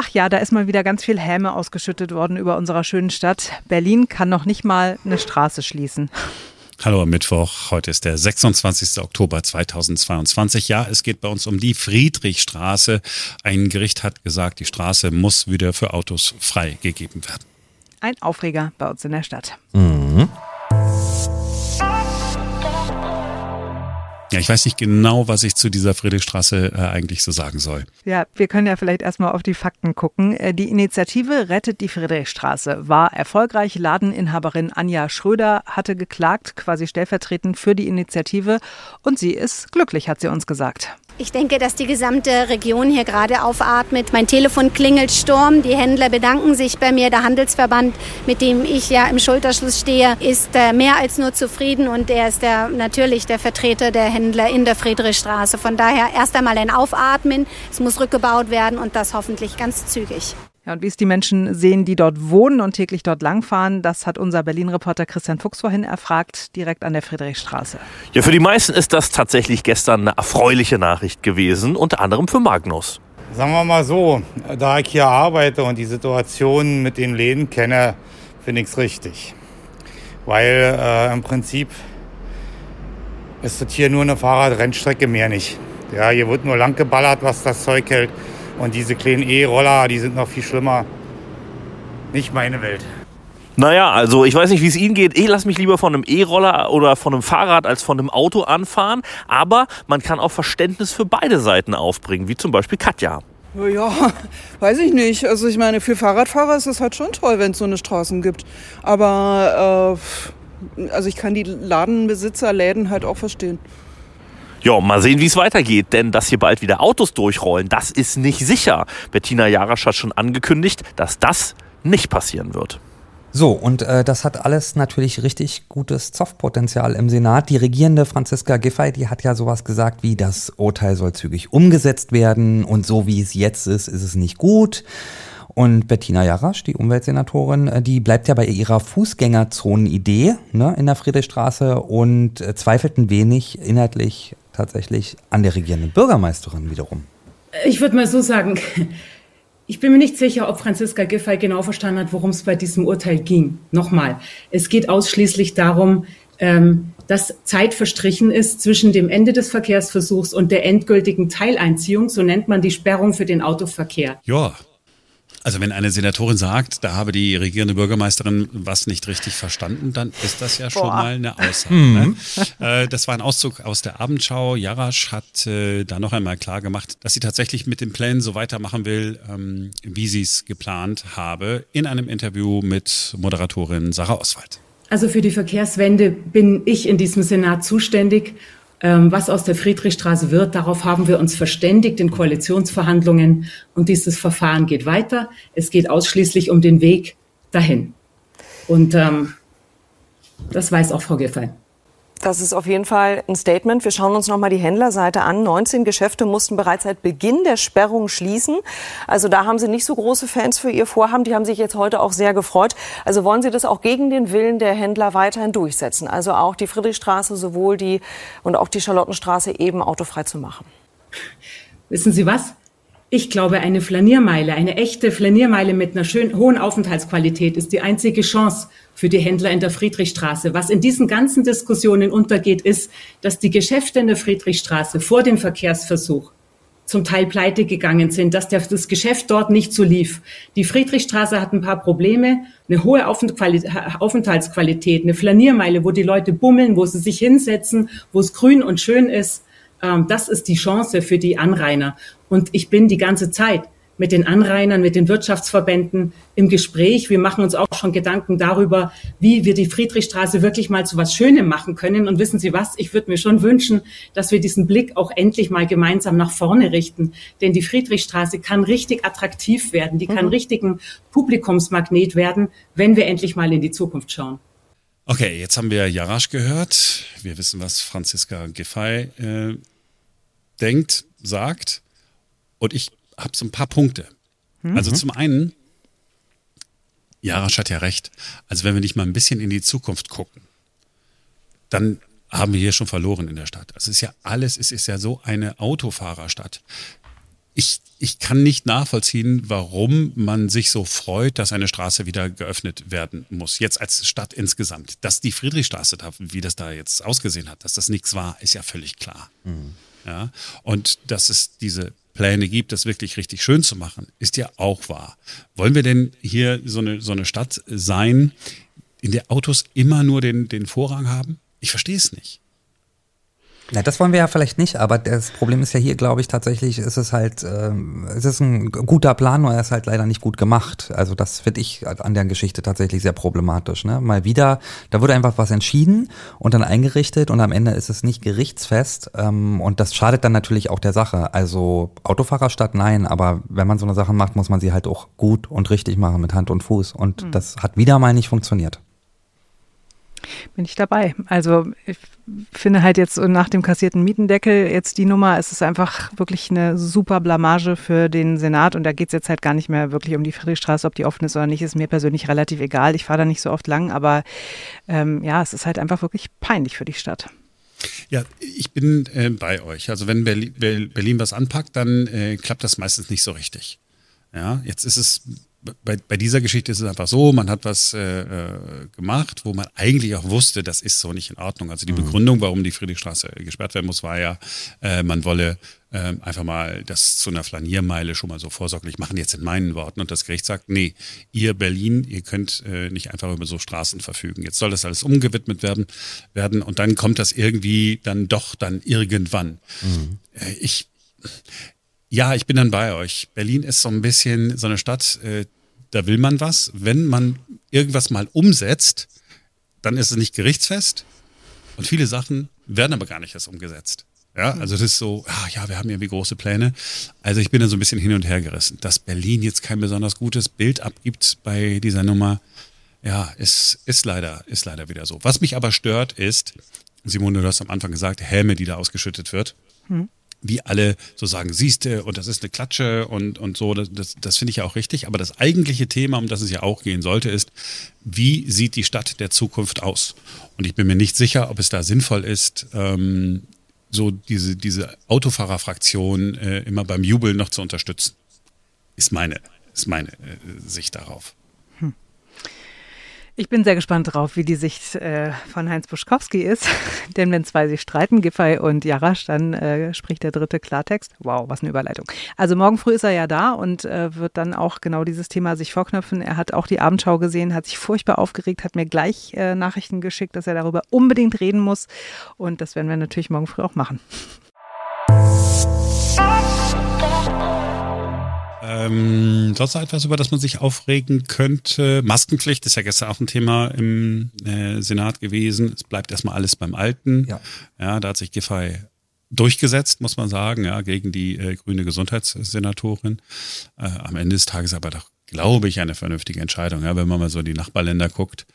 Ach ja, da ist mal wieder ganz viel Häme ausgeschüttet worden über unserer schönen Stadt. Berlin kann noch nicht mal eine Straße schließen. Hallo am Mittwoch. Heute ist der 26. Oktober 2022. Ja, es geht bei uns um die Friedrichstraße. Ein Gericht hat gesagt, die Straße muss wieder für Autos freigegeben werden. Ein Aufreger bei uns in der Stadt. Mhm. Ja, ich weiß nicht genau, was ich zu dieser Friedrichstraße äh, eigentlich so sagen soll. Ja, wir können ja vielleicht erstmal auf die Fakten gucken. Äh, die Initiative Rettet die Friedrichstraße war erfolgreich. Ladeninhaberin Anja Schröder hatte geklagt, quasi stellvertretend für die Initiative. Und sie ist glücklich, hat sie uns gesagt. Ich denke, dass die gesamte Region hier gerade aufatmet. Mein Telefon klingelt Sturm. Die Händler bedanken sich bei mir. Der Handelsverband, mit dem ich ja im Schulterschluss stehe, ist äh, mehr als nur zufrieden und er ist der, natürlich der Vertreter der Händler in der Friedrichstraße. Von daher erst einmal ein Aufatmen. Es muss rückgebaut werden und das hoffentlich ganz zügig. Ja, und wie es die Menschen sehen, die dort wohnen und täglich dort langfahren, das hat unser Berlin-Reporter Christian Fuchs vorhin erfragt, direkt an der Friedrichstraße. Ja, für die meisten ist das tatsächlich gestern eine erfreuliche Nachricht gewesen, unter anderem für Magnus. Sagen wir mal so, da ich hier arbeite und die Situation mit den Läden kenne, finde ich es richtig. Weil äh, im Prinzip ist das hier nur eine Fahrradrennstrecke, mehr nicht. Ja, hier wird nur lang geballert, was das Zeug hält. Und diese kleinen E-Roller, die sind noch viel schlimmer. Nicht meine Welt. Naja, also ich weiß nicht, wie es Ihnen geht. Ich lasse mich lieber von einem E-Roller oder von einem Fahrrad als von einem Auto anfahren. Aber man kann auch Verständnis für beide Seiten aufbringen, wie zum Beispiel Katja. Ja, weiß ich nicht. Also ich meine, für Fahrradfahrer ist es halt schon toll, wenn es so eine Straßen gibt. Aber äh, also ich kann die Ladenbesitzer, Läden halt auch verstehen. Ja, mal sehen, wie es weitergeht, denn dass hier bald wieder Autos durchrollen, das ist nicht sicher. Bettina Jarasch hat schon angekündigt, dass das nicht passieren wird. So, und äh, das hat alles natürlich richtig gutes Zoffpotenzial im Senat. Die regierende Franziska Giffey, die hat ja sowas gesagt wie, das Urteil soll zügig umgesetzt werden und so wie es jetzt ist, ist es nicht gut. Und Bettina Jarasch, die Umweltsenatorin, äh, die bleibt ja bei ihrer Fußgängerzonen-Idee ne, in der Friedrichstraße und äh, zweifelt ein wenig inhaltlich tatsächlich an der regierenden Bürgermeisterin wiederum. Ich würde mal so sagen, ich bin mir nicht sicher, ob Franziska Giffey genau verstanden hat, worum es bei diesem Urteil ging. Nochmal, es geht ausschließlich darum, ähm, dass Zeit verstrichen ist zwischen dem Ende des Verkehrsversuchs und der endgültigen Teileinziehung, so nennt man die Sperrung für den Autoverkehr. Ja, also wenn eine Senatorin sagt, da habe die regierende Bürgermeisterin was nicht richtig verstanden, dann ist das ja schon Boah. mal eine Aussage. Mhm. Ne? Äh, das war ein Auszug aus der Abendschau. Jarasch hat äh, da noch einmal klar gemacht, dass sie tatsächlich mit den Plänen so weitermachen will, ähm, wie sie es geplant habe, in einem Interview mit Moderatorin Sarah Oswald. Also für die Verkehrswende bin ich in diesem Senat zuständig was aus der Friedrichstraße wird, darauf haben wir uns verständigt in Koalitionsverhandlungen und dieses Verfahren geht weiter. Es geht ausschließlich um den Weg dahin. Und ähm, das weiß auch Frau Giffey. Das ist auf jeden Fall ein Statement. Wir schauen uns noch mal die Händlerseite an. 19 Geschäfte mussten bereits seit Beginn der Sperrung schließen. Also da haben Sie nicht so große Fans für Ihr Vorhaben. Die haben sich jetzt heute auch sehr gefreut. Also wollen Sie das auch gegen den Willen der Händler weiterhin durchsetzen? Also auch die Friedrichstraße sowohl die und auch die Charlottenstraße eben autofrei zu machen? Wissen Sie was? Ich glaube, eine Flaniermeile, eine echte Flaniermeile mit einer schönen hohen Aufenthaltsqualität ist die einzige Chance für die Händler in der Friedrichstraße. Was in diesen ganzen Diskussionen untergeht, ist, dass die Geschäfte in der Friedrichstraße vor dem Verkehrsversuch zum Teil pleite gegangen sind, dass das Geschäft dort nicht so lief. Die Friedrichstraße hat ein paar Probleme, eine hohe Aufenthaltsqualität, eine Flaniermeile, wo die Leute bummeln, wo sie sich hinsetzen, wo es grün und schön ist. Ähm, das ist die Chance für die Anrainer. Und ich bin die ganze Zeit mit den Anrainern, mit den Wirtschaftsverbänden im Gespräch. Wir machen uns auch schon Gedanken darüber, wie wir die Friedrichstraße wirklich mal zu was Schönem machen können. Und wissen Sie was? Ich würde mir schon wünschen, dass wir diesen Blick auch endlich mal gemeinsam nach vorne richten. Denn die Friedrichstraße kann richtig attraktiv werden. Die kann mhm. richtigen Publikumsmagnet werden, wenn wir endlich mal in die Zukunft schauen. Okay, jetzt haben wir Jarasch gehört. Wir wissen, was Franziska Giffey äh, denkt, sagt. Und ich habe so ein paar Punkte. Mhm. Also zum einen, Jarasch hat ja recht. Also wenn wir nicht mal ein bisschen in die Zukunft gucken, dann haben wir hier schon verloren in der Stadt. Es ist ja alles, es ist ja so eine Autofahrerstadt. ich, ich kann nicht nachvollziehen, warum man sich so freut, dass eine Straße wieder geöffnet werden muss. Jetzt als Stadt insgesamt. Dass die Friedrichstraße, da, wie das da jetzt ausgesehen hat, dass das nichts war, ist ja völlig klar. Mhm. Ja? Und dass es diese Pläne gibt, das wirklich richtig schön zu machen, ist ja auch wahr. Wollen wir denn hier so eine, so eine Stadt sein, in der Autos immer nur den, den Vorrang haben? Ich verstehe es nicht. Na, das wollen wir ja vielleicht nicht, aber das Problem ist ja hier, glaube ich, tatsächlich ist es halt, äh, es ist ein guter Plan, nur er ist halt leider nicht gut gemacht. Also das finde ich an der Geschichte tatsächlich sehr problematisch. Ne? Mal wieder, da wurde einfach was entschieden und dann eingerichtet und am Ende ist es nicht gerichtsfest ähm, und das schadet dann natürlich auch der Sache. Also Autofahrerstadt nein, aber wenn man so eine Sache macht, muss man sie halt auch gut und richtig machen mit Hand und Fuß und mhm. das hat wieder mal nicht funktioniert bin ich dabei. Also ich finde halt jetzt nach dem kassierten Mietendeckel jetzt die Nummer, es ist einfach wirklich eine super Blamage für den Senat und da geht es jetzt halt gar nicht mehr wirklich um die Friedrichstraße, ob die offen ist oder nicht, ist mir persönlich relativ egal. Ich fahre da nicht so oft lang, aber ähm, ja, es ist halt einfach wirklich peinlich für die Stadt. Ja, ich bin äh, bei euch. Also wenn Berlin, Berlin was anpackt, dann äh, klappt das meistens nicht so richtig. Ja, jetzt ist es bei, bei dieser Geschichte ist es einfach so, man hat was äh, äh, gemacht, wo man eigentlich auch wusste, das ist so nicht in Ordnung. Also die mhm. Begründung, warum die Friedrichstraße gesperrt werden muss, war ja, äh, man wolle äh, einfach mal das zu einer Flaniermeile schon mal so vorsorglich machen, jetzt in meinen Worten. Und das Gericht sagt, nee, ihr Berlin, ihr könnt äh, nicht einfach über so Straßen verfügen. Jetzt soll das alles umgewidmet werden, werden und dann kommt das irgendwie dann doch dann irgendwann. Mhm. Äh, ich ja, ich bin dann bei euch. Berlin ist so ein bisschen so eine Stadt, äh, da will man was. Wenn man irgendwas mal umsetzt, dann ist es nicht gerichtsfest. Und viele Sachen werden aber gar nicht erst umgesetzt. Ja, also das ist so, ah, ja, wir haben irgendwie große Pläne. Also ich bin da so ein bisschen hin und her gerissen. Dass Berlin jetzt kein besonders gutes Bild abgibt bei dieser Nummer, ja, ist, ist leider, ist leider wieder so. Was mich aber stört ist, Simone, du hast am Anfang gesagt, Helme, die da ausgeschüttet wird. Hm wie alle so sagen, siehste, und das ist eine Klatsche und, und so, das, das, das finde ich ja auch richtig. Aber das eigentliche Thema, um das es ja auch gehen sollte, ist, wie sieht die Stadt der Zukunft aus? Und ich bin mir nicht sicher, ob es da sinnvoll ist, ähm, so diese, diese Autofahrerfraktion äh, immer beim Jubeln noch zu unterstützen. Ist meine, ist meine äh, Sicht darauf. Ich bin sehr gespannt drauf, wie die Sicht äh, von Heinz Buschkowski ist. Denn wenn zwei sich streiten, Giffey und Jarasch, dann äh, spricht der dritte Klartext. Wow, was eine Überleitung. Also morgen früh ist er ja da und äh, wird dann auch genau dieses Thema sich vorknöpfen. Er hat auch die Abendschau gesehen, hat sich furchtbar aufgeregt, hat mir gleich äh, Nachrichten geschickt, dass er darüber unbedingt reden muss. Und das werden wir natürlich morgen früh auch machen. Ähm, sonst noch etwas, über das man sich aufregen könnte. Maskenpflicht ist ja gestern auch ein Thema im äh, Senat gewesen. Es bleibt erstmal alles beim Alten. Ja, ja da hat sich Giffey durchgesetzt, muss man sagen, ja, gegen die äh, grüne Gesundheitssenatorin. Äh, am Ende des Tages aber doch, glaube ich, eine vernünftige Entscheidung. Ja, wenn man mal so die Nachbarländer guckt,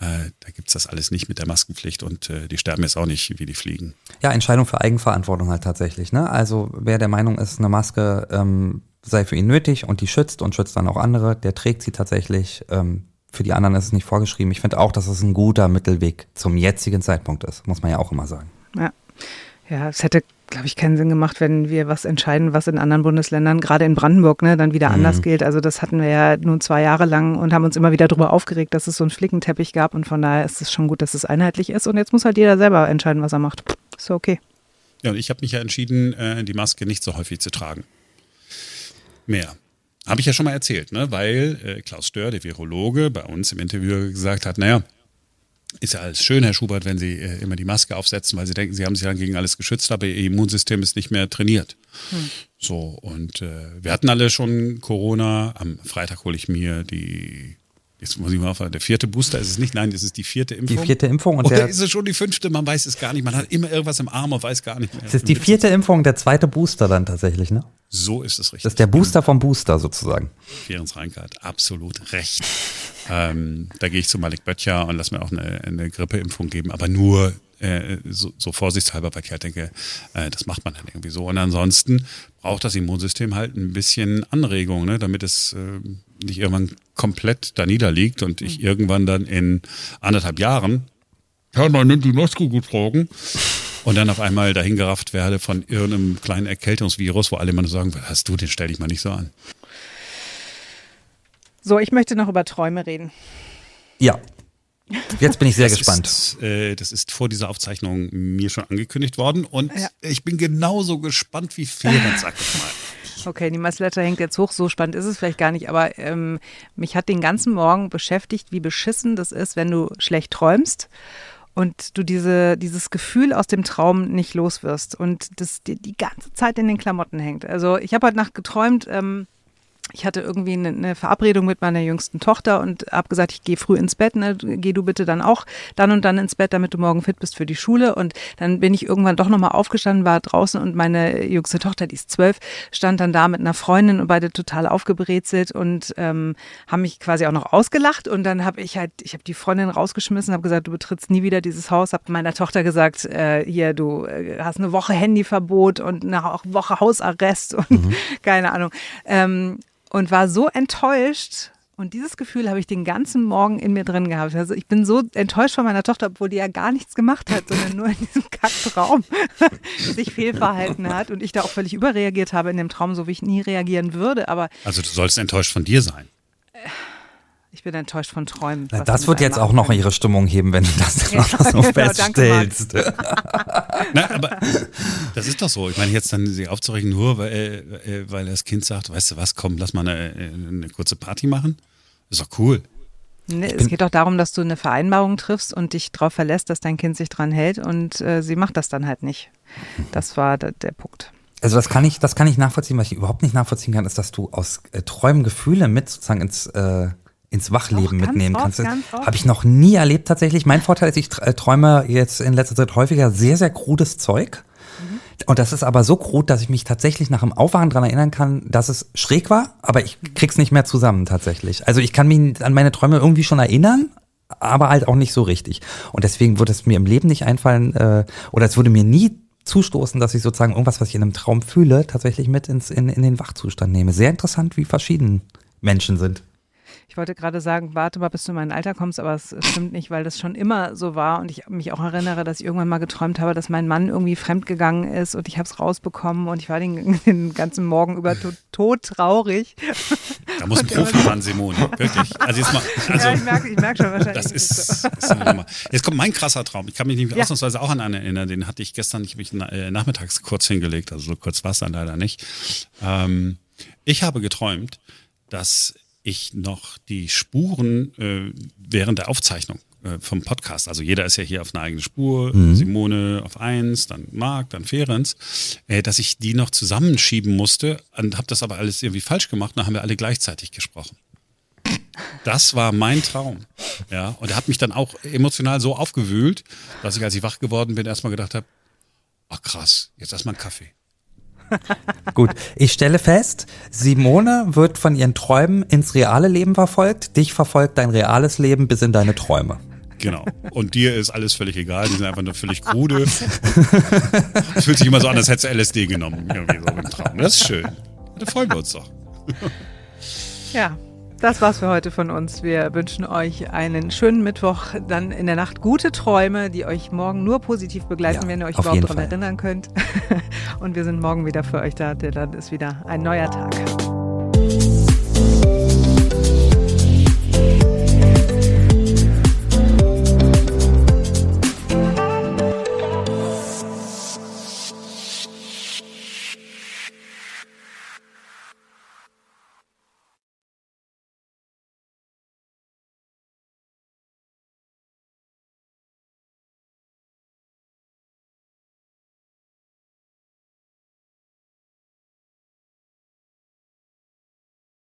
ja. äh, da gibt's das alles nicht mit der Maskenpflicht und äh, die sterben jetzt auch nicht, wie die fliegen. Ja, Entscheidung für Eigenverantwortung halt tatsächlich. Ne? Also wer der Meinung ist, eine Maske ähm, sei für ihn nötig und die schützt und schützt dann auch andere, der trägt sie tatsächlich. Ähm, für die anderen ist es nicht vorgeschrieben. Ich finde auch, dass es ein guter Mittelweg zum jetzigen Zeitpunkt ist, muss man ja auch immer sagen. Ja, ja es hätte, glaube ich, keinen Sinn gemacht, wenn wir was entscheiden, was in anderen Bundesländern, gerade in Brandenburg, ne, dann wieder mhm. anders gilt. Also das hatten wir ja nun zwei Jahre lang und haben uns immer wieder darüber aufgeregt, dass es so einen Flickenteppich gab und von daher ist es schon gut, dass es einheitlich ist und jetzt muss halt jeder selber entscheiden, was er macht. Ist so okay. Ja, und ich habe mich ja entschieden, äh, die Maske nicht so häufig zu tragen mehr. Habe ich ja schon mal erzählt, ne? weil äh, Klaus Stör, der Virologe, bei uns im Interview gesagt hat, naja, ist ja alles schön, Herr Schubert, wenn Sie äh, immer die Maske aufsetzen, weil Sie denken, Sie haben sich dann gegen alles geschützt, aber Ihr Immunsystem ist nicht mehr trainiert. Hm. So, und äh, wir hatten alle schon Corona. Am Freitag hole ich mir die Jetzt muss ich mal aufhören. Der vierte Booster ist es nicht. Nein, das ist die vierte Impfung. Die vierte Impfung. Und Oder ist es schon die fünfte? Man weiß es gar nicht. Man hat immer irgendwas im Arm und weiß gar nicht mehr. Das ist die vierte Impfung, der zweite Booster dann tatsächlich, ne? So ist es richtig. Das ist der Booster vom Booster sozusagen. Ferenc Reinkart, absolut recht. ähm, da gehe ich zu Malik Böttcher und lass mir auch eine, eine Grippeimpfung geben, aber nur äh, so, so vorsichtshalber, weil ich halt denke, äh, das macht man dann irgendwie so. Und ansonsten braucht das Immunsystem halt ein bisschen Anregung, ne, damit es äh, nicht irgendwann komplett da niederliegt und ich mhm. irgendwann dann in anderthalb Jahren, ja, man nimmt die Maske gut tragen, und dann auf einmal dahingerafft werde von irgendeinem kleinen Erkältungsvirus, wo alle immer nur sagen, was hast du, den stell dich mal nicht so an. So, ich möchte noch über Träume reden. Ja. Jetzt bin ich sehr das gespannt. Ist, äh, das ist vor dieser Aufzeichnung mir schon angekündigt worden und Ja. ich bin genauso gespannt wie Ferenc, sag ich mal. Okay, die Masletter hängt jetzt hoch, so spannend ist es vielleicht gar nicht, aber ähm, mich hat den ganzen Morgen beschäftigt, wie beschissen das ist, wenn du schlecht träumst und du diese, dieses Gefühl aus dem Traum nicht los wirst und das dir die ganze Zeit in den Klamotten hängt. Also ich habe heute Nacht geträumt, ähm, ich hatte irgendwie eine, eine Verabredung mit meiner jüngsten Tochter und habe gesagt, ich gehe früh ins Bett, ne? geh du bitte dann auch dann und dann ins Bett, damit du morgen fit bist für die Schule. Und dann bin ich irgendwann doch nochmal aufgestanden, war draußen und meine jüngste Tochter, die ist zwölf, stand dann da mit einer Freundin und beide total aufgebrezelt und ähm, haben mich quasi auch noch ausgelacht. Und dann habe ich halt, ich habe die Freundin rausgeschmissen, habe gesagt, du betrittst nie wieder dieses Haus, habe meiner Tochter gesagt, äh, hier, du äh, hast eine Woche Handyverbot und eine Woche Hausarrest und keine Ahnung. Ähm, und war so enttäuscht. Und dieses Gefühl habe ich den ganzen Morgen in mir drin gehabt. Also ich bin so enttäuscht von meiner Tochter, obwohl die ja gar nichts gemacht hat, sondern nur in diesem Kacktraum sich fehlverhalten hat und ich da auch völlig überreagiert habe in dem Traum, so wie ich nie reagieren würde. Aber Also du sollst enttäuscht von dir sein. Ich bin enttäuscht von Träumen. Na, das wird jetzt auch noch ihre Stimmung heben, wenn du das Ja, noch so genau, danke, feststellst. Na, aber das ist doch so. Ich meine, jetzt dann sie aufzurechnen, nur weil, äh, weil das Kind sagt, weißt du was, komm, lass mal eine, eine kurze Party machen. Ist doch cool. Nee, es geht doch darum, dass du eine Vereinbarung triffst und dich darauf verlässt, dass dein Kind sich dran hält und äh, sie macht das dann halt nicht. Das war der, der Punkt. Also das kann ich, das kann ich nachvollziehen. Was ich überhaupt nicht nachvollziehen kann, ist, dass du aus äh, Träumen Gefühle mit sozusagen ins äh, ins Wachleben Doch, mitnehmen oft, kannst. Habe ich noch nie erlebt tatsächlich. Mein Vorteil ist, ich äh, träume jetzt in letzter Zeit häufiger sehr, sehr krudes Zeug. Mhm. Und das ist aber so krud, dass ich mich tatsächlich nach dem Aufwachen dran erinnern kann, dass es schräg war, aber ich krieg's nicht mehr zusammen tatsächlich. Also ich kann mich an meine Träume irgendwie schon erinnern, aber halt auch nicht so richtig. Und deswegen würde es mir im Leben nicht einfallen, äh, oder es würde mir nie zustoßen, dass ich sozusagen irgendwas, was ich in einem Traum fühle, tatsächlich mit ins, in, in den Wachzustand nehme. Sehr interessant, wie verschieden Menschen sind. Ich wollte gerade sagen, warte mal, bis du in mein Alter kommst, aber es stimmt nicht, weil das schon immer so war und ich mich auch erinnere, dass ich irgendwann mal geträumt habe, dass mein Mann irgendwie fremdgegangen ist und ich habe es rausbekommen und ich war den, den ganzen Morgen über to tot traurig. Da muss ein Profi ran, Simone. Wirklich. Also jetzt mal, also ja, ich merke ich merk schon wahrscheinlich. das ist so. ist. Jetzt kommt mein krasser Traum. Ich kann mich nämlich Ja. ausnahmsweise auch an einen erinnern. Den hatte ich gestern, ich habe mich äh, nachmittags kurz hingelegt, also so kurz war es dann leider nicht. Ähm, ich habe geträumt, dass ich noch die Spuren äh, während der Aufzeichnung äh, vom Podcast, also jeder ist ja hier auf einer eigenen Spur, Simone auf eins, dann Marc, dann Ferenc, äh, dass ich die noch zusammenschieben musste und habe das aber alles irgendwie falsch gemacht und dann haben wir alle gleichzeitig gesprochen. Das war mein Traum. Ja, und er hat mich dann auch emotional so aufgewühlt, dass ich, als ich wach geworden bin, erstmal gedacht habe, ach krass, jetzt erstmal einen Kaffee. Gut, ich stelle fest, Simone wird von ihren Träumen ins reale Leben verfolgt. Dich verfolgt dein reales Leben bis in deine Träume. Genau. Und dir ist alles völlig egal, die sind einfach nur völlig krude. Es fühlt sich immer so an, als hättest du LSD genommen, irgendwie so im Traum. Das ist schön. Da freuen wir uns doch. Ja, das war's für heute von uns. Wir wünschen euch einen schönen Mittwoch, dann in der Nacht gute Träume, die euch morgen nur positiv begleiten, Ja, wenn ihr euch überhaupt daran erinnern könnt. Und wir sind morgen wieder für euch da, denn dann ist wieder ein neuer Tag.